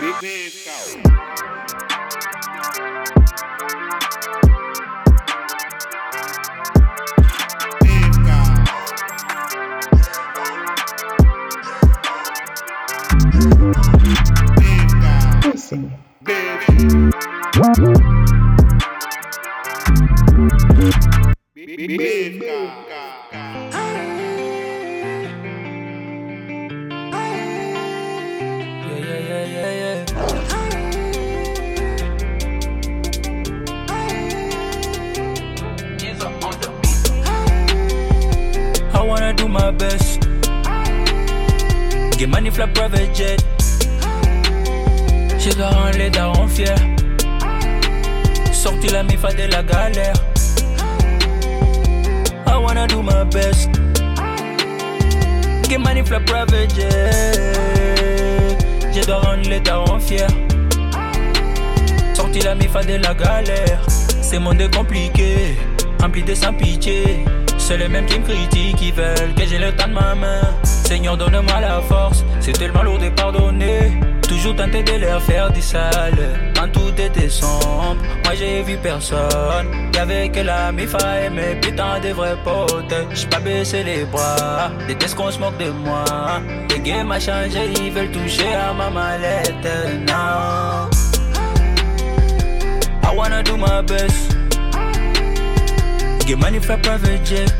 Big. Best. Get money, private jet. Je dois rendre les darons fiers. Sorti la mifa de la galère. I wanna do my best. Get money. Je dois rendre les darons fiers. Sorti la mifa de la galère. C'est monde compliqué, rempli de sans pitié. C'est les mêmes qui me critiquent, qui veulent que j'ai le temps de ma main. Seigneur, donne-moi la force, c'est tellement lourd de pardonner. Toujours tenté de leur faire du sale, quand tout était sombre. Moi j'ai vu personne, y'avait que la mifa et mes putains de vrais potes. J'suis pas baissé les bras, déteste qu'on se moque de moi. Les games a changé, ils veulent toucher à ma mallette. Non. I wanna do my best. Get money for private jet.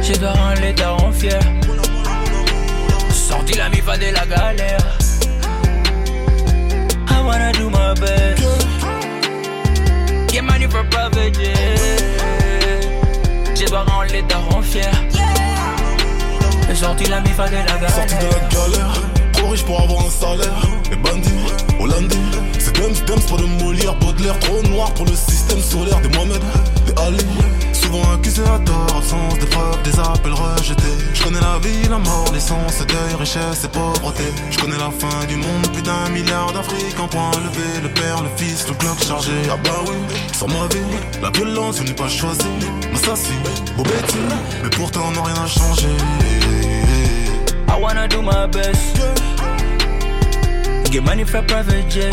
Je dois rendre les darons fiers. Sorti la mifa de la galère. I wanna do my best. Get money for private jet. Je dois rendre les darons fiers. Sorti la mifa de la Sorti de galère. la galère, trop riche pour avoir un salaire. Les bandits, hollandais, c'est Dems, Dems pour de Molière, Baudelaire. Trop noir pour le système solaire. Des Mohamed, des Ali, souvent accusés à tort. Absence de preuves, des appels rejetés. Je connais la vie, la mort, l'essence, deuil, richesse et pauvreté. Je connais la fin du monde, plus d'un milliard d'Afrique en point levé. Le père, le fils, le clock chargé. Ah bah oui, sur ma vie, la violence, je n'ai pas choisi. Massassi, Bobetti, mais pourtant non rien n'a changé. I wanna do my best. Get money for private jet.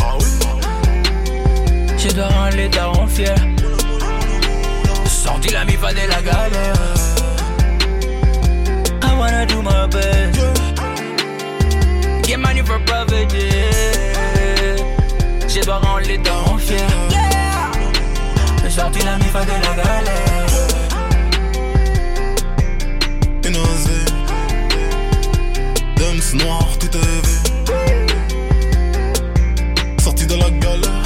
Je dois rendre les darons fiers. Sorti la mifa de la galère. I wanna do my best. Get money for private jet. Je dois rendre les darons fiers. Sorti la mifa de la galère. Innosé Dems noir, tout est vu de la galère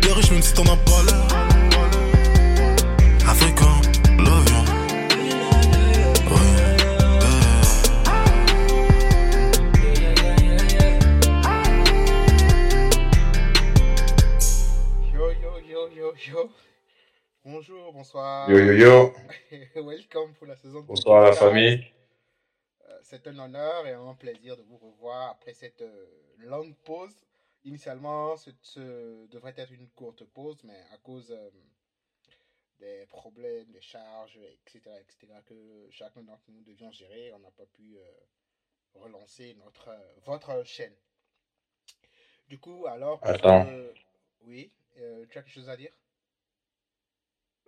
T'es riche même si t'en as pas l'air Africain, l'avion Yo yo yo yo yo. Bonjour, bonsoir. Yo yo yo, Welcome pour la saison. de bonsoir à la famille. Euh, C'est un honneur et un plaisir de vous revoir après cette euh, longue pause. Initialement, ce, ce devrait être une courte pause, mais à cause euh, des problèmes, des charges, etc., etc., que chacun d'entre nous devions gérer, on n'a pas pu euh, relancer notre, votre chaîne. Du coup, alors. Attends. Oui, euh, tu as quelque chose à dire?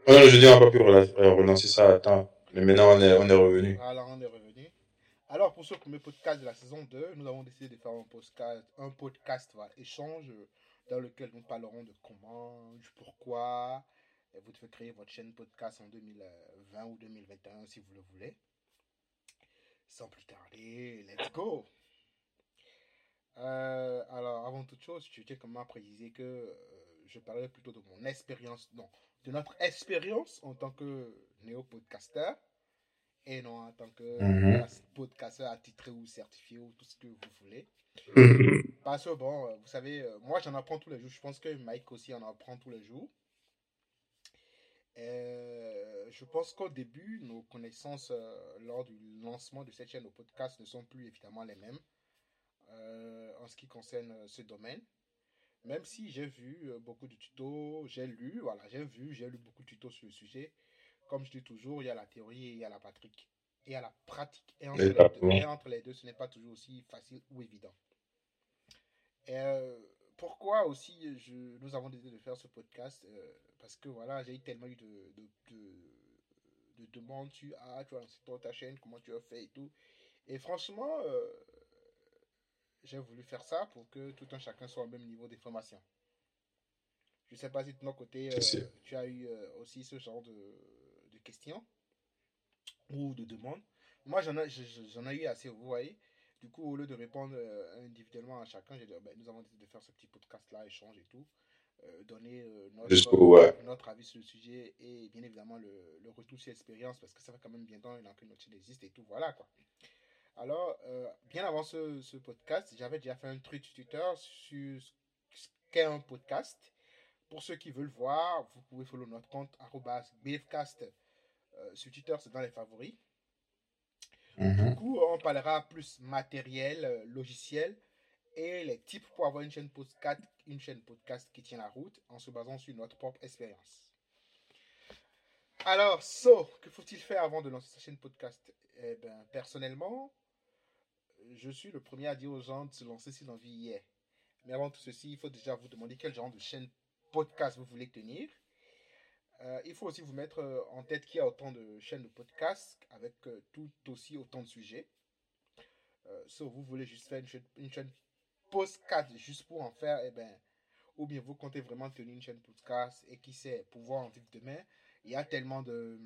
Non, je dis, on n'a pas pu rela- relancer ça temps. Mais maintenant, on est, on est revenu. Voilà, on est revenu. Alors, pour ce premier podcast de la saison 2, nous avons décidé de faire un podcast, un podcast échange euh, dans lequel nous parlerons de comment, du pourquoi. Et vous devez créer votre chaîne podcast en 2020 ou 2021 si vous le voulez. Sans plus tarder, let's go! Euh, alors, avant toute chose, je tiens à préciser que euh, je parlerai plutôt de mon expérience, non, de notre expérience en tant que néo-podcasteur et non en tant que Mhm. podcasteur attitré ou certifié ou tout ce que vous voulez. Parce que bon, euh, vous savez, euh, moi j'en apprends tous les jours. Je pense que Mike aussi en apprend tous les jours. Euh, je pense qu'au début, nos connaissances euh, lors du lancement de cette chaîne au podcast ne sont plus évidemment les mêmes euh, en ce qui concerne ce domaine. Même si j'ai vu beaucoup de tutos, j'ai lu, voilà, j'ai vu, j'ai lu beaucoup de tutos sur le sujet. Comme je dis toujours, il y a la théorie et il y a la pratique. et à la pratique. Et entre, les, deux, et entre les deux, ce n'est pas toujours aussi facile ou évident. Et, euh, pourquoi aussi je, nous avons décidé de faire ce podcast euh, Parce que voilà, j'ai eu tellement eu de, de, de- de demandes sur Ah, tu as lancé toi, ta chaîne, comment tu as fait et tout. Et franchement, euh, j'ai voulu faire ça pour que tout un chacun soit au même niveau d'information. Je ne sais pas si de ton côté, tu as eu aussi ce genre de questions ou de demandes. Moi, j'en ai, je- je- j'en ai eu assez, vous voyez. Du coup, au lieu de répondre euh, individuellement à chacun, j'ai dit, ben, nous avons décidé de faire ce petit podcast-là, échange et tout. euh, donner euh, notre, pour, ouais. notre avis sur le sujet et bien évidemment le, le retour sur l'expérience parce que ça fait quand même bien temps que notre chaîne existe et tout. Voilà quoi. Alors, euh, bien avant ce, ce podcast, j'avais déjà fait un truc sur Twitter sur ce qu'est un podcast. Pour ceux qui veulent voir, vous pouvez follow notre compte BFcast euh, sur Twitter, c'est dans les favoris. Mhm. Du coup, on parlera plus matériel, euh, logiciel et les types pour avoir une chaîne podcast, une chaîne podcast qui tient la route en se basant sur notre propre expérience. Alors, so, que faut-il faire avant de lancer sa chaîne podcast? Eh ben, personnellement, je suis le premier à dire aux gens de se lancer si l'envie y est. Mais avant tout ceci, il faut déjà vous demander quel genre de chaîne podcast vous voulez tenir. Euh, il faut aussi vous mettre euh, en tête qu'il y a autant de chaînes de podcast avec euh, tout aussi autant de sujets. Euh, so, vous voulez juste faire une chaîne, une chaîne podcast juste pour en faire, eh ben, ou bien vous comptez vraiment tenir une chaîne podcast et qui sait pouvoir en vivre demain. Il y a tellement de.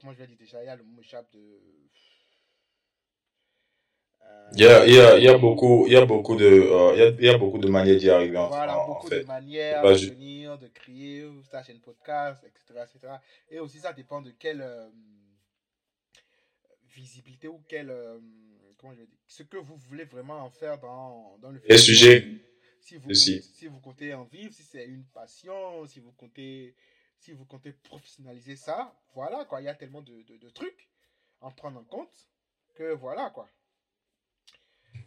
comment je vais dire déjà Il y a le mot m'échappe de. Il y a, il y, a, il y a beaucoup, il y a beaucoup de, euh, il y a, il y a beaucoup de manières d'y arriver en, Voilà, en- en beaucoup fait. de manières de ju- venir, de créer sa chaîne podcast, etc., etc. Et aussi, ça dépend de quelle euh, visibilité ou quelle. euh, comment je vais dire Ce que vous voulez vraiment en faire dans, dans le Les sujets Si vous, comptez, si vous comptez en vivre, si c'est une passion, si vous comptez, si vous comptez professionnaliser ça, voilà quoi. Il y a tellement de, de- de trucs à en prendre en compte que voilà quoi.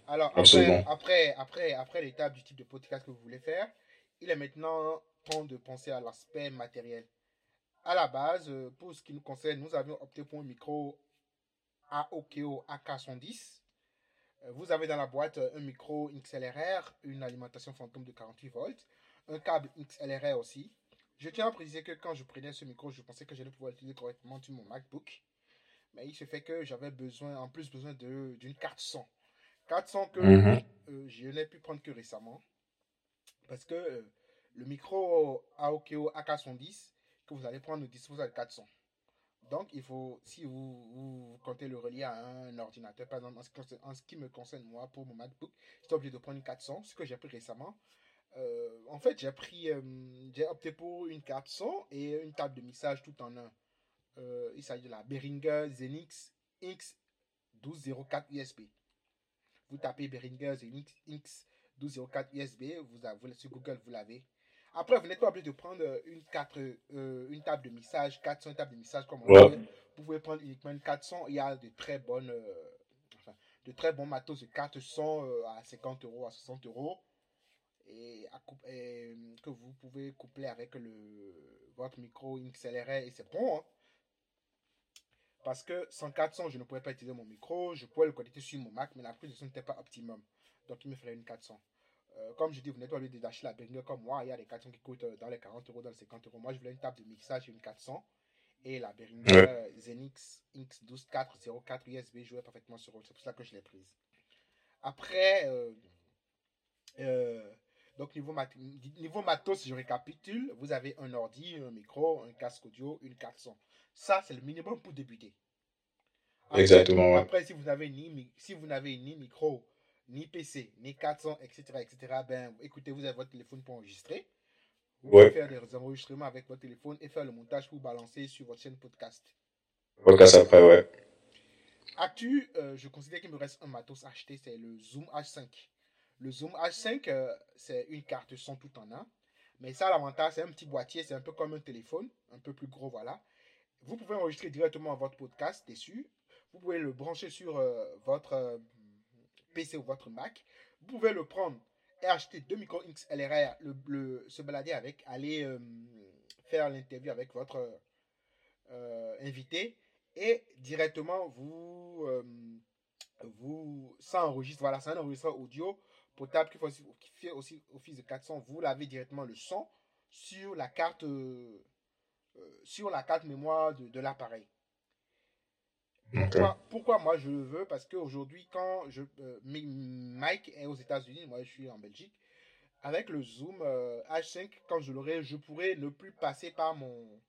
Alors après, Absolument. après, après, après l'étape du type de podcast que vous voulez faire, il est maintenant temps de penser à l'aspect matériel. À la base, euh, pour ce qui nous concerne, nous avions opté pour un micro AOKO AK110. Euh, Vous avez dans la boîte euh, un micro XLRR, une alimentation fantôme de 48 volts, un câble XLRR aussi. Je tiens à préciser que quand je prenais ce micro, je pensais que j'allais pouvoir l'utiliser correctement sur mon MacBook. Mais il se fait que j'avais besoin, en plus besoin d'une carte son. Carte son que Mhm. euh, je n'ai pu prendre que récemment. Parce que euh, le micro AOKO AK110 que vous allez prendre dispose de 400. Donc, il faut, si vous, vous comptez le relier à un ordinateur, par exemple, en ce, qui concerne- en ce qui me concerne, moi, pour mon MacBook, j'étais obligé de prendre une 400, ce que j'ai pris récemment. Euh, en fait, j'ai pris, euh, j'ai opté pour une 400 et une table de mixage tout en un. Euh, il s'agit de la Behringer Zenix X1204 USB. Vous tapez Behringer Zenix X1204 USB, vous avez, sur Google, vous l'avez. Après, vous n'êtes pas obligé de prendre euh, une, 4, euh, une table de mixage, 400, une table de mixage comme on Ouais. dit. Vous pouvez prendre uniquement une 400. Il y a de très bonnes, euh, enfin, de très bons matos de 400 euh, à 50 euros, à 60 euros. Et, à coup- et, que vous pouvez coupler avec le, votre micro XLR et c'est bon. hein. Parce que sans 400, je ne pourrais pas utiliser mon micro. Je pourrais le connecter sur mon Mac, mais la prise de son n'était pas optimum. Donc, il me fallait une 400. Euh, comme je dis, vous n'êtes pas obligé d'acheter la Behringer comme moi. Il y a des 400 qui coûtent euh, dans les 40 euros, dans les 50 euros. Moi, je voulais une table de mixage une 400. Et la Behringer Ouais. Zenix X12404 USB jouait parfaitement sur eux. C'est pour ça que je l'ai prise. Après, euh, euh, donc niveau, mat- niveau matos, je récapitule. Vous avez un ordi, un micro, un casque audio, une 400. Ça, c'est le minimum pour débuter. Après- Exactement, ouais. Après, si vous n'avez ni, si vous ni micro, ni PC, ni 400, etc., etc., ben, écoutez, vous avez votre téléphone pour enregistrer. Vous Ouais. pouvez faire des enregistrements avec votre téléphone et faire le montage pour balancer sur votre chaîne podcast. Podcast après, ouais. Actu, euh, je considère qu'il me reste un matos à acheter, c'est le Zoom H5. Le Zoom H5, euh, c'est une carte son tout en un. Mais ça, l'avantage, c'est un petit boîtier, c'est un peu comme un téléphone, un peu plus gros, voilà. Vous pouvez enregistrer directement votre podcast dessus. Vous pouvez le brancher sur euh, votre euh, PC ou votre Mac. Vous pouvez le prendre et acheter deux micros XLR, le, se balader avec, aller euh, faire l'interview avec votre invité et directement vous, vous, ça enregistre, voilà, c'est un enregistreur audio potable qui fait aussi, office de 400. Vous l'avez directement le son sur la carte, sur la carte mémoire de, de l'appareil. Pourquoi, pourquoi moi je le veux? Parce qu'aujourd'hui, quand je, euh, mi- Mike est aux États-Unis, moi je suis en Belgique, avec le Zoom euh, H5, quand je l'aurai, je pourrai ne plus passer par mon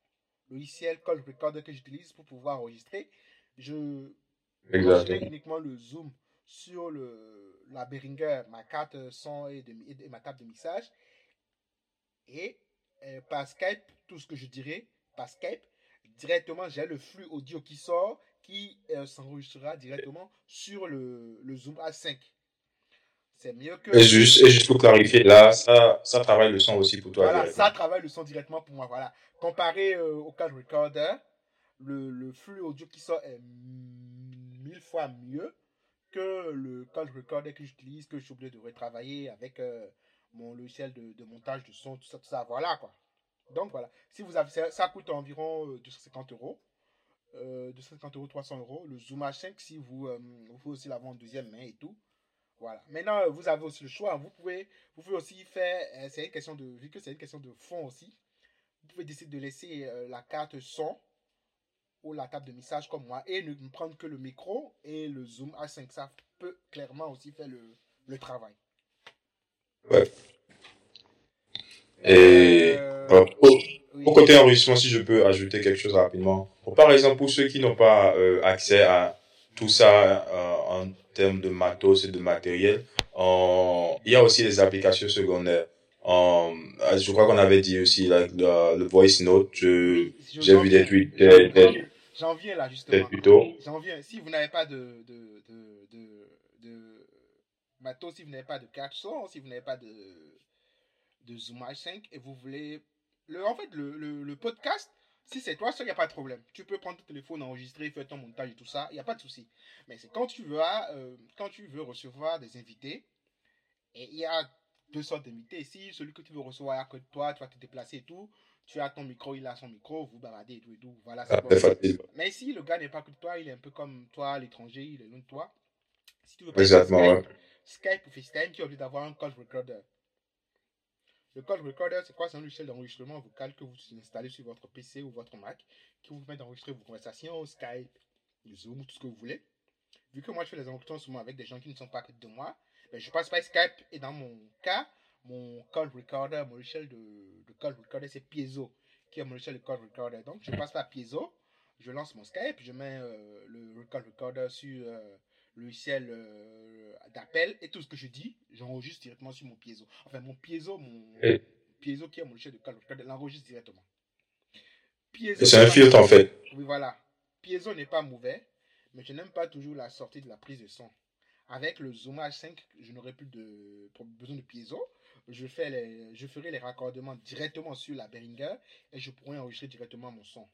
logiciel Call Recorder que j'utilise pour pouvoir enregistrer. Je Exactement. uniquement le Zoom sur le, la Behringer, ma carte son et, de, et de- et ma table de mixage. Et euh, par Skype, tout ce que je dirai, par Skype, directement, j'ai le flux audio qui sort, qui euh, s'enregistrera directement sur le, le Zoom A5. C'est mieux que... Et juste, et juste pour clarifier, là, ça, ça travaille le son aussi pour toi. Voilà, ça travaille le son directement pour moi. Voilà. Comparé euh, au card recorder, le, le flux audio qui sort est mille fois mieux que le call recorder que j'utilise, que je suis obligé de retravailler avec euh, mon logiciel de, de montage de son, tout ça, tout ça. Voilà quoi. Donc voilà. Si vous avez, ça, coûte environ euh, 250 euros. Euh, 250 euros, 300 euros. Le Zoom H5, si vous, euh, vous pouvez aussi l'avoir en deuxième main et tout. Voilà. Maintenant, euh, vous avez aussi le choix. Vous pouvez, vous pouvez aussi faire, euh, c'est une question de, vu que c'est une question de fond aussi, vous pouvez décider de laisser euh, la carte son ou la table de message comme moi et ne prendre que le micro et le zoom A5. Ça peut clairement aussi faire le, le travail. Ouais. Et au côté enregistrement, si je peux ajouter quelque chose rapidement. Par exemple, pour ceux qui n'ont pas euh, accès à tout ça euh, en termes de matos et de matériel, en- il y a aussi les applications secondaires. Euh, je crois qu'on avait dit aussi le, le voice note. J'ai vu des tweets, J'en- viens là justement. J'en viens. Si vous n'avez pas de, de, de, de, de matos, si vous n'avez pas de carte son, si vous n'avez pas de, de Zoom H5 et vous voulez. Le, en fait, le, le, le podcast, si c'est toi seul, il n'y a pas de problème. Tu peux prendre ton téléphone, enregistrer, faire ton montage et tout ça, il n'y a pas de souci. Mais c'est quand tu veux, euh, quand tu veux recevoir des invités, et il y a deux sortes d'invités. Ici, celui que tu veux recevoir est à côté de toi, tu vas te déplacer et tout. Tu as ton micro, il a son micro, vous bavardez et tout et tout. Voilà, c'est Ah, bon. Mais si le gars n'est pas à côté de toi, il est un peu comme toi l'étranger, il est loin de toi. Si tu veux Exactement, Skype, ouais. Skype ou FaceTime, tu es obligé d'avoir un call recorder. Le call recorder, c'est quoi C'est un logiciel d'enregistrement vocal que vous installez sur votre PC ou votre Mac, qui vous permet d'enregistrer vos conversations, Skype, Zoom, tout ce que vous voulez. Vu que moi je fais les enregistrements souvent avec des gens qui ne sont pas de moi, ben, je passe par Skype et dans mon cas, mon call recorder, mon logiciel de, de call recorder, c'est Piezo, qui est mon logiciel de call recorder. Donc je passe par Piezo, je lance mon Skype, je mets euh, le call recorder sur euh, logiciel euh, d'appel et tout ce que je dis, j'enregistre directement sur mon Piezo. Enfin, mon Piezo, mon Et- Piezo qui est mon logiciel de recorder, l'enregistre directement. C'est un filtre en fait. oui, voilà. Piezo n'est pas mauvais, mais je n'aime pas toujours la sortie de la prise de son. Avec le Zoom H5, je n'aurai plus de besoin de piezo. Je, fais les, je ferai les raccordements directement sur la Behringer et je pourrai enregistrer directement mon son.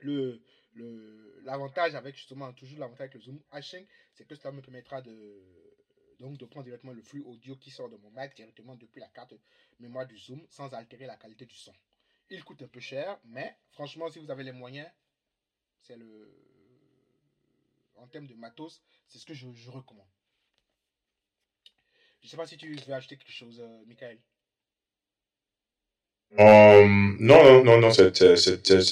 Le, le, l'avantage avec justement, toujours l'avantage avec le Zoom H5, c'est que cela me permettra de, donc, de prendre directement le flux audio qui sort de mon Mac directement depuis la carte mémoire du Zoom sans altérer la qualité du son. Il coûte un peu cher, mais franchement, si vous avez les moyens, c'est le. En termes de matos, c'est ce que je, je recommande. Je sais pas si tu veux acheter quelque chose, euh, Michael. Euh, non, non, non, non, c'est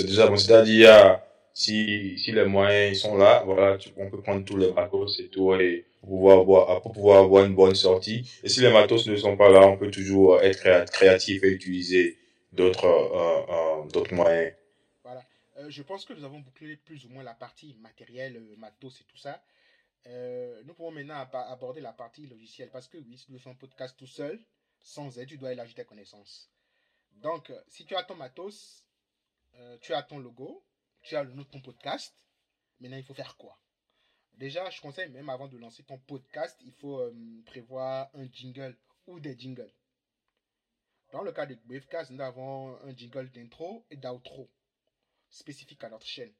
déjà bon. C'est-à-dire, si, si les moyens sont là, voilà, on peut prendre tous les matos et tout, et pour pouvoir avoir, pour pouvoir avoir une bonne sortie. Et si les matos ne sont pas là, on peut toujours être créa- créatif et utiliser d'autres euh, euh, d'autres moyens. Euh, je pense que nous avons bouclé plus ou moins la partie matériel, euh, matos et tout ça. Nous pouvons maintenant ab- aborder la partie logicielle parce que oui, si veux faire un podcast tout seul, sans aide, tu dois élargir tes connaissances. Donc, euh, si tu as ton matos, euh, tu as ton logo, tu as le nom de ton podcast, maintenant il faut faire quoi? Déjà, je conseille même avant de lancer ton podcast, il faut euh, prévoir un jingle ou des jingles. Dans le cas de Wavecast, nous avons un jingle d'intro et d'outro spécifique à notre chaîne.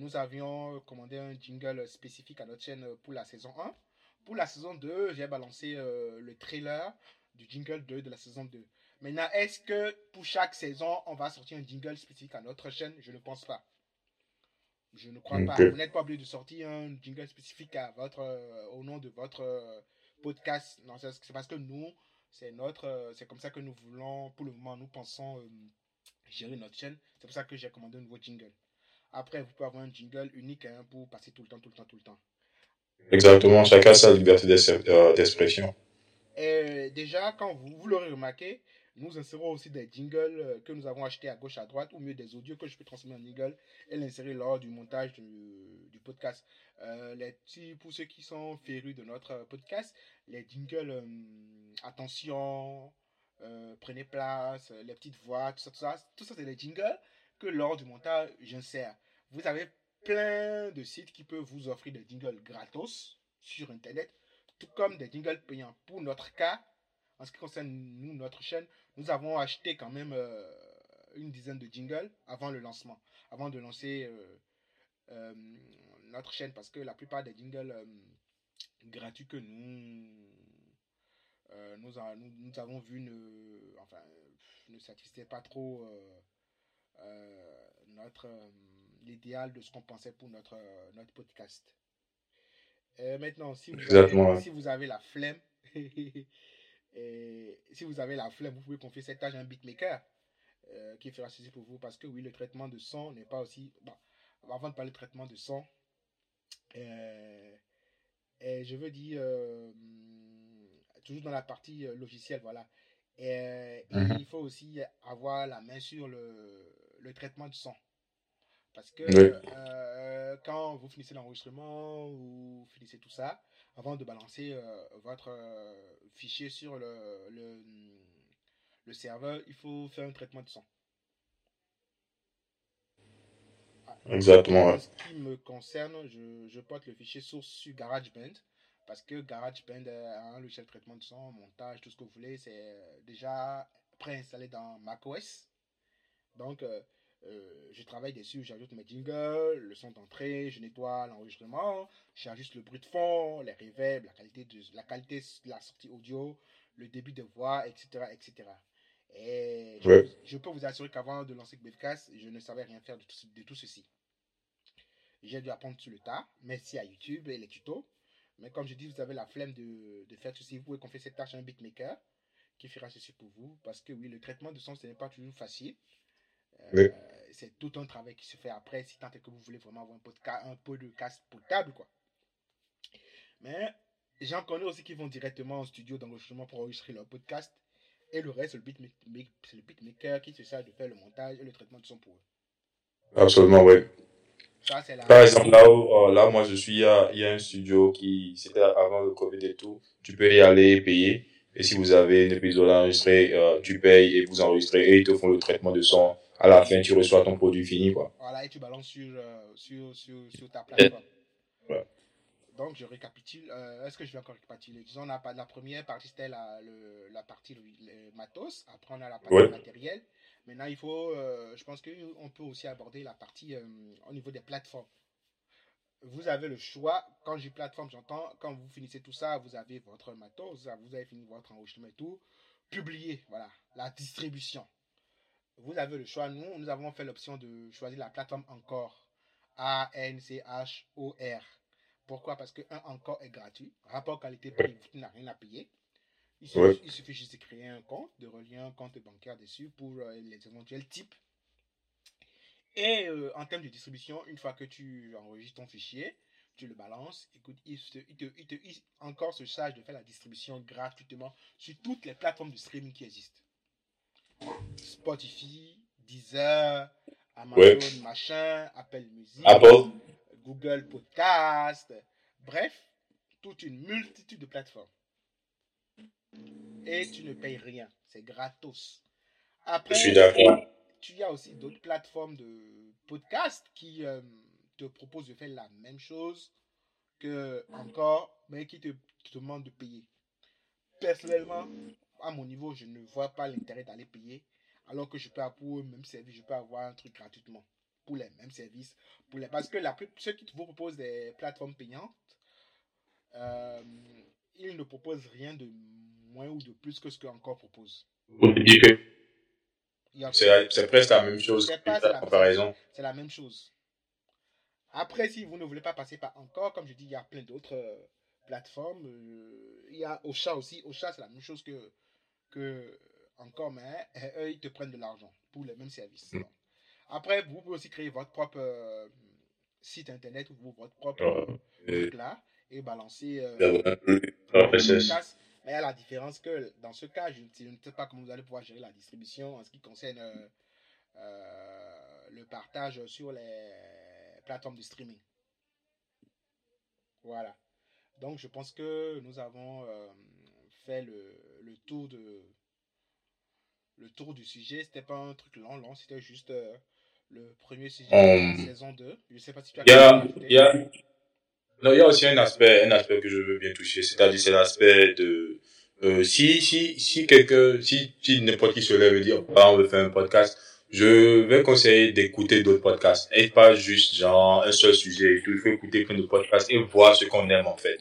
Nous avions commandé un jingle spécifique à notre chaîne pour la saison 1. Pour la saison 2, j'ai balancé le trailer du jingle 2 de la saison 2. Maintenant, est-ce que pour chaque saison, on va sortir un jingle spécifique à notre chaîne? Je ne pense pas. Je ne crois pas. Vous n'êtes pas obligé de sortir un jingle spécifique à votre, euh, au nom de votre euh, podcast. Non, c'est parce que nous, c'est notre, euh, c'est comme ça que nous voulons, pour le moment, nous pensons gérer notre chaîne. C'est pour ça que j'ai commandé un nouveau jingle. Après, vous pouvez avoir un jingle unique hein, pour passer tout le temps, tout le temps, tout le temps. Exactement, chacun a sa liberté d'ex- d'expression. Déjà, quand vous, vous l'aurez remarqué, nous insérons aussi des jingles euh, que nous avons achetés à gauche, à droite, ou mieux des audios que je peux transmettre en jingle et l'insérer lors du montage du, podcast. Euh, les petits, pour ceux qui sont férus de notre podcast, les jingles, euh, attention, euh, prenez place, euh, les petites voix, tout ça, tout ça, tout ça c'est des jingles que lors du montage, j'insère. Vous avez plein de sites qui peuvent vous offrir des jingles gratos sur Internet tout comme des jingles payants. Pour notre cas, en ce qui concerne nous, notre chaîne, nous avons acheté quand même euh, une dizaine de jingles avant le lancement, avant de lancer euh, euh, notre chaîne, parce que la plupart des jingles gratuits que nous, nous, a- nous, nous avons vus ne, enfin, ne satisfaisaient pas trop notre l'idéal de ce qu'on pensait pour notre, notre podcast. Maintenant, si vous, avez, si vous avez la flemme, et si vous avez la flemme, vous pouvez confier cette tâche à un beatmaker euh, qui fera ceci pour vous. Parce que oui, le traitement de son n'est pas aussi. Bon, avant de parler de traitement de son, euh, et je veux dire, euh, toujours dans la partie logicielle, voilà. Et, euh, Mhm. Il faut aussi avoir la main sur le, le traitement de son. Parce que Oui. euh, quand vous finissez l'enregistrement ou vous finissez tout ça, avant de balancer euh, votre euh, fichier sur le, le, le serveur, il faut faire un traitement de son. Exactement, En ce qui me concerne, je, je porte le fichier source sur GarageBand parce que GarageBand a un logiciel de traitement de son, montage, tout ce que vous voulez, c'est euh, déjà préinstallé dans macOS. Donc, euh, je travaille dessus, j'ajoute mes jingles, le son d'entrée, je nettoie l'enregistrement, j'ajuste le bruit de fond, les reverbs, la qualité de la, qualité de la sortie audio, le débit de voix, etc. etc. Et je, Ouais. peux- je peux vous assurer qu'avant de lancer Bevcast, je ne savais rien faire de tout, ce- de tout ceci. J'ai dû apprendre sur le tas, merci à YouTube et les tutos. Mais comme je dis, vous avez la flemme de, de faire ceci, vous pouvez confier cette tâche à un beatmaker qui fera ceci pour vous. Parce que oui, le traitement de son, ce n'est pas toujours facile. Euh, Oui. C'est tout un travail qui se fait après, si tant est que vous voulez vraiment avoir un, podcast, un podcast potable, quoi. Mais j'en connais aussi qui vont directement au studio d'enregistrement pour enregistrer leur podcast. Et le reste, c'est le beatmaker, c'est le beatmaker qui se charge de faire le montage et le traitement de son pour eux. Absolument, oui. Ça, c'est la. Par exemple, là où, euh, là, moi, je suis, il y a, il y a un studio qui, c'était avant le Covid et tout. Tu peux y aller et payer. Et si vous avez un épisode enregistré, euh, tu payes et vous enregistrez et ils te font le traitement de son. À la fin, tu reçois ton produit fini, quoi. Voilà, et tu balances sur, euh, sur, sur, sur ta plateforme. Ouais. Donc, je récapitule. Euh, Est-ce que je vais encore récapituler? Disons, la, la première partie, c'était la, la partie le, matos. Après, on a la partie Ouais. matériel. Maintenant, il faut, euh, je pense qu'on peut aussi aborder la partie au niveau des plateformes. Vous avez le choix. Quand j'ai plateforme, j'entends, quand vous finissez tout ça, vous avez votre matos, vous avez fini votre enregistrement et tout. Publier, voilà, la distribution. Vous avez le choix. Nous, nous avons fait l'option de choisir la plateforme Encore. A-N-C-H-O-R. Pourquoi? Parce que un Encore est gratuit. Rapport qualité-prix, vous n'avez rien à payer. Il suffit, Ouais. il suffit juste de créer un compte, de relier un compte bancaire dessus pour euh, les éventuels types. Et euh, en termes de distribution, une fois que tu enregistres ton fichier, tu le balances, écoute, il, te, il, te, il, te, encore se charge de faire la distribution gratuitement sur toutes les plateformes de streaming qui existent. Spotify, Deezer, Amazon, Ouais. machin, Apple Music, Apple. Google Podcast, bref, toute une multitude de plateformes. Et tu ne payes rien, c'est gratos. Après, Je suis d'accord. tu as aussi d'autres plateformes de podcast qui euh, te proposent de faire la même chose que encore, mais qui te, qui te demandent de payer. Personnellement, à mon niveau, je ne vois pas l'intérêt d'aller payer, alors que je peux avoir pour le même service, je peux avoir un truc gratuitement pour les mêmes services. Pour les... Parce que la, plus- ceux qui vous proposent des plateformes payantes, euh, ils ne proposent rien de moins ou de plus que ce qu'encore propose. C'est presque la même chose C'est comparaison. c'est la même chose. Après, si vous ne voulez pas passer par encore, comme je dis, il y a plein d'autres euh, plateformes. euh, il y a Ocha aussi. Ocha, c'est la même chose que, que encore, mais euh, eux, ils te prennent de l'argent pour les mêmes services. Après, vous pouvez aussi créer votre propre euh, site internet ou votre propre Et truc là et balancer euh, podcast. Mais a la différence que dans ce cas, je, je ne sais pas comment vous allez pouvoir gérer la distribution en ce qui concerne euh, euh, le partage sur les plateformes de streaming. Voilà. Donc je pense que nous avons fait le, le tour de le tour du sujet. C'était pas un truc long, long, c'était juste euh, le premier sujet de Um, la saison 2. Je sais pas si tu as y a, y a, non, il y a aussi un aspect, un aspect que je veux bien toucher, c'est-à-dire c'est l'aspect de, euh, si, si, si quelqu'un, si, si n'importe qui se lève et dit, oh, bah, on veut faire un podcast, je vais conseiller d'écouter d'autres podcasts. Et pas juste, genre, un seul sujet. Il faut écouter plein de podcasts et voir ce qu'on aime, en fait.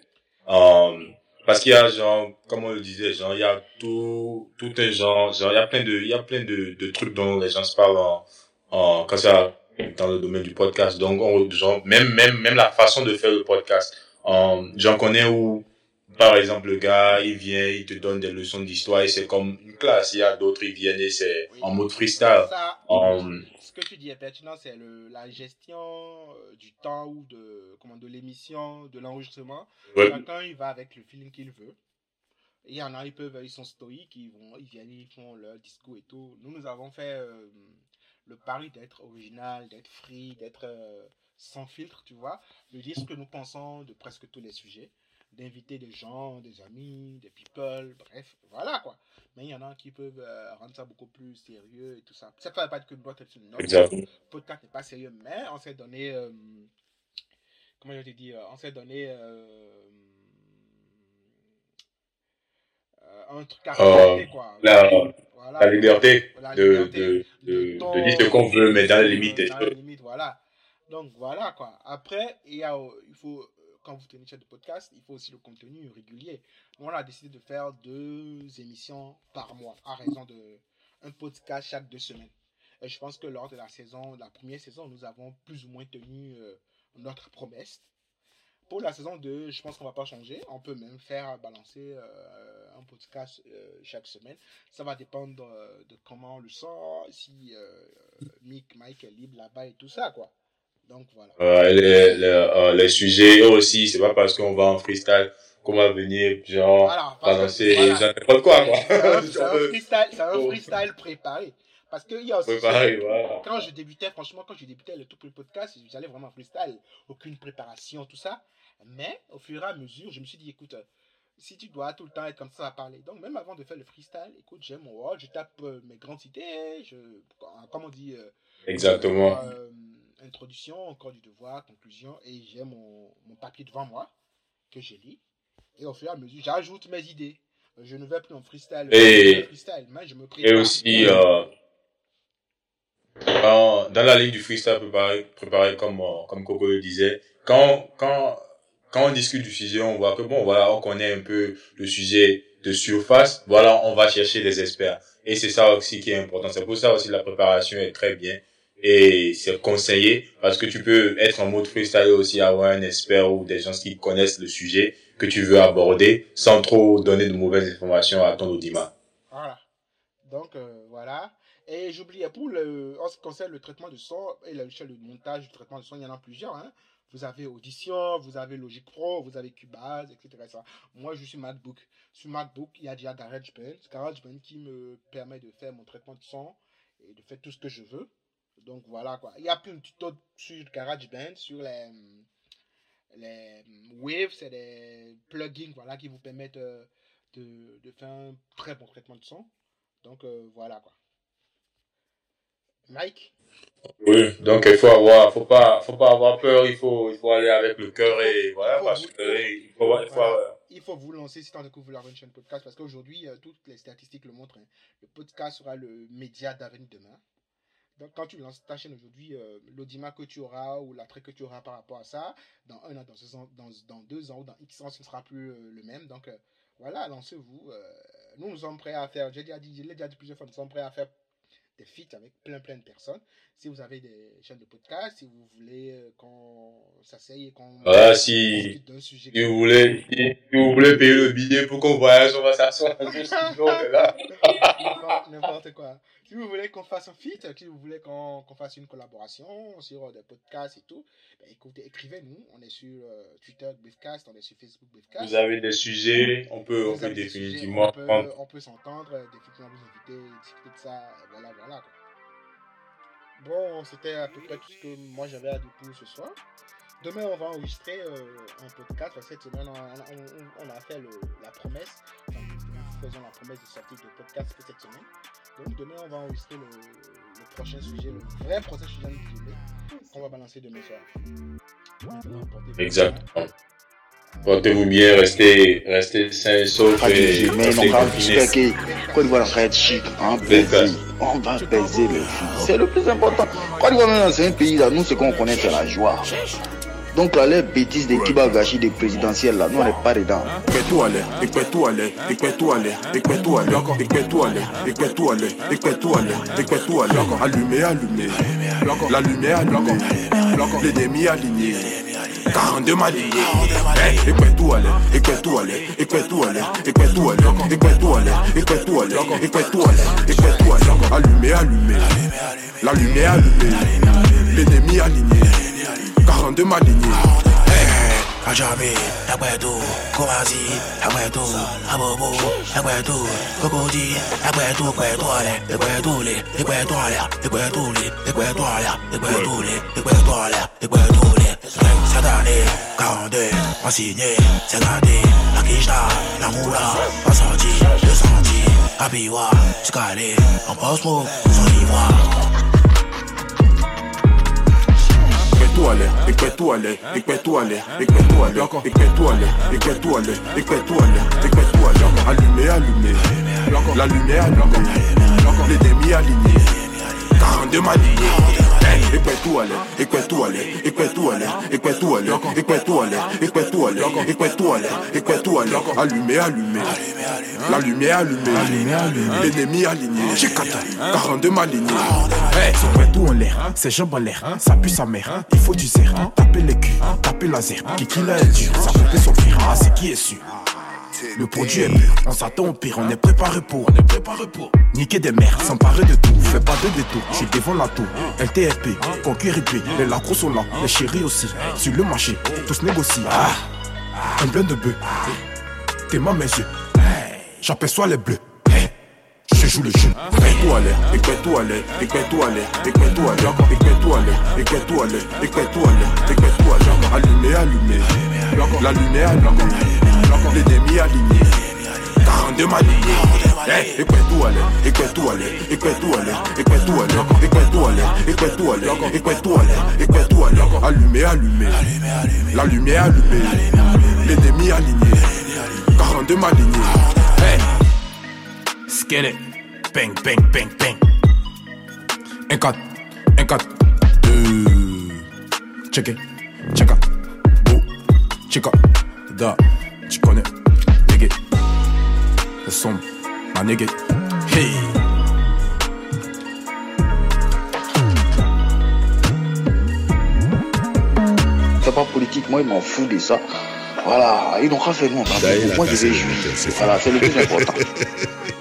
Euh, parce qu'il y a, genre, comme on le disait, genre, il y a tout, tout un genre, genre, il y a plein de, il y a plein de, de trucs dont les gens se parlent en, en, quand ça, dans le domaine du podcast. Donc, on, genre, même, même, même la façon de faire le podcast. Euh, J'en connais où, par exemple, le gars, il vient, il te donne des leçons d'histoire et c'est comme une classe. Il y a d'autres, ils viennent et c'est en mode freestyle. Que tu dis est pertinent, c'est le- la gestion euh, du temps ou de, comment, de l'émission, de l'enregistrement. ouais. Chacun, il va avec le feeling qu'il veut. Et il y en a, ils peuvent, ils sont stoïques, ils vont, ils viennent, ils font leur discours et tout. Nous, nous avons fait euh, le pari d'être original, d'être free, d'être euh, sans filtre, tu vois. De dire ce que nous pensons de presque tous les sujets. D'inviter des gens, des amis, des people, bref, voilà quoi. Mais il y en a qui peuvent euh, rendre ça beaucoup plus sérieux et tout ça. Ça ne veut pas dire que notre notre podcast n'est pas sérieux, mais on s'est donné. euh, comment je te dis euh, On s'est donné. euh, un truc à quoi. la- Voilà. La liberté La de, liberté de, de, ton- de dire ce qu'on veut, mais dans les limites. Dans les limites, voilà. Donc voilà quoi. Après, il, y a, il faut, quand vous tenez chaîne de podcast, il faut aussi le contenu régulier. Nous, on a décidé de faire deux émissions par mois, à raison de un podcast chaque deux semaines. Et je pense que lors de la saison, la première saison, nous avons plus ou moins tenu euh, notre promesse. Pour la saison 2, je pense qu'on va pas changer. On peut même faire balancer euh, un podcast euh, chaque semaine. Ça va dépendre de comment on le sent, si Mick, Mike est libre là-bas et tout ça, quoi. Donc voilà. Euh, les, les, euh, les sujets aussi, c'est pas parce qu'on va en freestyle qu'on va venir, genre, Voilà, que- balancer voilà. n'importe quoi, quoi. C'est un, freestyle, c'est un freestyle préparé. Parce qu'il y a aussi. préparer, voilà. Quand je débutais, franchement, quand je débutais le tout premier podcast, j'allais vraiment en freestyle. Aucune préparation, tout ça. Mais au fur et à mesure, je me suis dit, écoute, euh, si tu dois tout le temps être comme ça à parler. Donc, même avant de faire le freestyle, écoute, j'ai mon wall, je tape euh, mes grandes idées, je, comme on dit, euh, Exactement. euh, introduction, encore du devoir, conclusion, et j'ai mon, mon papier devant moi que je lis. Et au fur et à mesure, j'ajoute mes idées. Je ne vais plus en freestyle, Et- freestyle mais je me Et aussi, euh, quand- dans la ligne du freestyle préparé, préparé comme, euh, comme Coco le disait, quand, quand, quand on discute du sujet, on voit que bon, voilà, on connaît un peu le sujet de surface, voilà, on va chercher des experts. Et c'est ça aussi qui est important. C'est pour ça aussi la préparation est très bien. Et c'est conseillé parce que tu peux être en mode freestyle aussi avoir un expert ou des gens qui connaissent le sujet que tu veux aborder sans trop donner de mauvaises informations à ton audimat. Voilà. Donc, euh, voilà. Et j'oubliais, pour le, en ce qui concerne le traitement de son et le, le montage du traitement de son, il y en a plusieurs. Hein. Vous avez Audition, vous avez Logic Pro, vous avez Cubase, etc. etc. Moi, je suis MacBook. Sur MacBook, il y a déjà GarageBand. GarageBand qui me permet de faire mon traitement de son et de faire tout ce que je veux. Donc, voilà quoi. Il y a plein de tutos sur GarageBand, sur les, les Waves, c'est des plugins voilà, qui vous permettent euh, de, de faire un très bon traitement de son. Donc euh, voilà quoi. Mike? Oui, donc il faut avoir, faut pas, faut pas avoir peur, il faut, il faut aller avec le cœur et voilà, parce que il faut, il faut, Voilà. Il faut vous lancer si tant que vous une chaîne podcast parce qu'aujourd'hui, euh, toutes les statistiques le montrent. hein. Le podcast sera le média d'avenir demain. Donc quand tu lances ta chaîne aujourd'hui, euh, l'audimat que tu auras ou l'attrait que tu auras par rapport à ça, dans un an, dans deux ans, dans, dans deux ans ou dans X ans, ce ne sera plus euh, le même. Donc euh, voilà, lancez-vous. euh, nous, nous sommes prêts à faire, j'ai déjà dit, je l'ai déjà dit plusieurs fois, nous sommes prêts à faire des feats avec plein plein de personnes. Si vous avez des chaînes de podcast, si vous voulez qu'on s'asseye et qu'on Voilà, si, discute d'un sujet si vous voulez, si vous voulez payer le billet pour qu'on voyage, on va s'asseoir là. N'importe- quoi. Si vous voulez qu'on fasse un feat, si vous voulez qu'on qu'on fasse une collaboration sur euh, des podcasts et tout, ben écoutez, écrivez-nous. On est sur euh, Twitter Briefcast, on est sur Facebook Briefcast. Vous avez des sujets, on peut, on Vous peut des sujets, définitivement on peut, on peut s'entendre, euh, définitivement vous inviter, discuter de ça, et voilà, voilà. quoi. Bon, c'était à peu près tout ce que moi j'avais à dire pour ce soir. Demain, on va enregistrer euh, un podcast. Cette semaine, on, on- on a fait le- la promesse. Enfin, faisons la promesse de sortir de podcast pour cette semaine. Donc, demain, on va enregistrer le, le prochain sujet, le vrai prochain sujet qu'on va balancer demain soir. Maintenant, portez-vous Exactement. Portez-vous bien, restez, restez sains et saufs et restez on va confinés. Côte d'Ivoire va être chic, hein, baiser. On va baiser le fils. C'est le plus important. Côte d'Ivoire, même dans un pays là, nous, ce qu'on connaît, c'est la joie. Donc là, les bêtises de Kibagashi des présidentielles là, nous on pas dedans. Allumé, L'ennemi aligné. et quoi et quoi. Allumé, L'ennemi aligné. son de ma lignée. Ajami, Agbedo, Kowazi, Agbedo, Abobo, Agbedo, Kokodi, Agbedo, Agbedoale, Agbedoale, Agbedoale, Agbedoale, Agbedoale, Agbedoale, Agbedoale, Agbedoale, Cette année, 42, enseigné, cette année, la Kishta, la Moula, pas sorti, le senti, Abiwa, Scalé, en post-pro, son ivoire. toelet, ik ben toelet, ik ben toelet, ik ben toelet, ik ben ik ben ik ben. Allumé, allumé, la lumière, les demi alignés. Down de Mali. E quel tuo ale, e quel tuo ale, e quel tuo ale, e quel tuo ale, e quel tuo ale, e quel tuo ale, allumé, allumé, la lumière allumée, l'ennemi aligné, j'ai 42 m'aligné. Hey, c'est tout en l'air, ses jambes en l'air, ça pue sa mère, il faut du zère, taper les culs, taper laser, qui qui l'a dur, ça peut son frère, ah c'est qui est sûr? Le produit est pur, on s'attend au pire, on est préparé pour, on est préparé pour. Niquer des mères, s'emparer de tout, fais pas de détour, je suis devant la tour, LTRP, conquérir les lacros sont là, les chéris aussi, sur le marché, tous négocient, ah, un plein de bœufs, t'es ma mes yeux, j'aperçois les bleus, je joue le jeu. Ekwetuale, Ekwetuale, allumé, la lumière allumée, l'ennemi aligné, 42 malignés, Ekwetuale, Ekwetuale, Ekwetuale, Ekwetuale, Ekwetuale, Ekwetuale, Ekwetuale, Ekwetuale, allumé, allumé, la lumière allumée, l'ennemi aligné, 42 malignés, Skellet, bang, bang, bang, bang. Un 4, un 4, 2. Check it, check it. Beau, check it. Da, tu connais. Nigga. Le sombre, ma nigga. Hey. C'est pas politique, moi, il m'en fout de ça. Voilà, ils n'ont qu'à faire nous. Moi, je vais jouer. Voilà, c'est le plus important.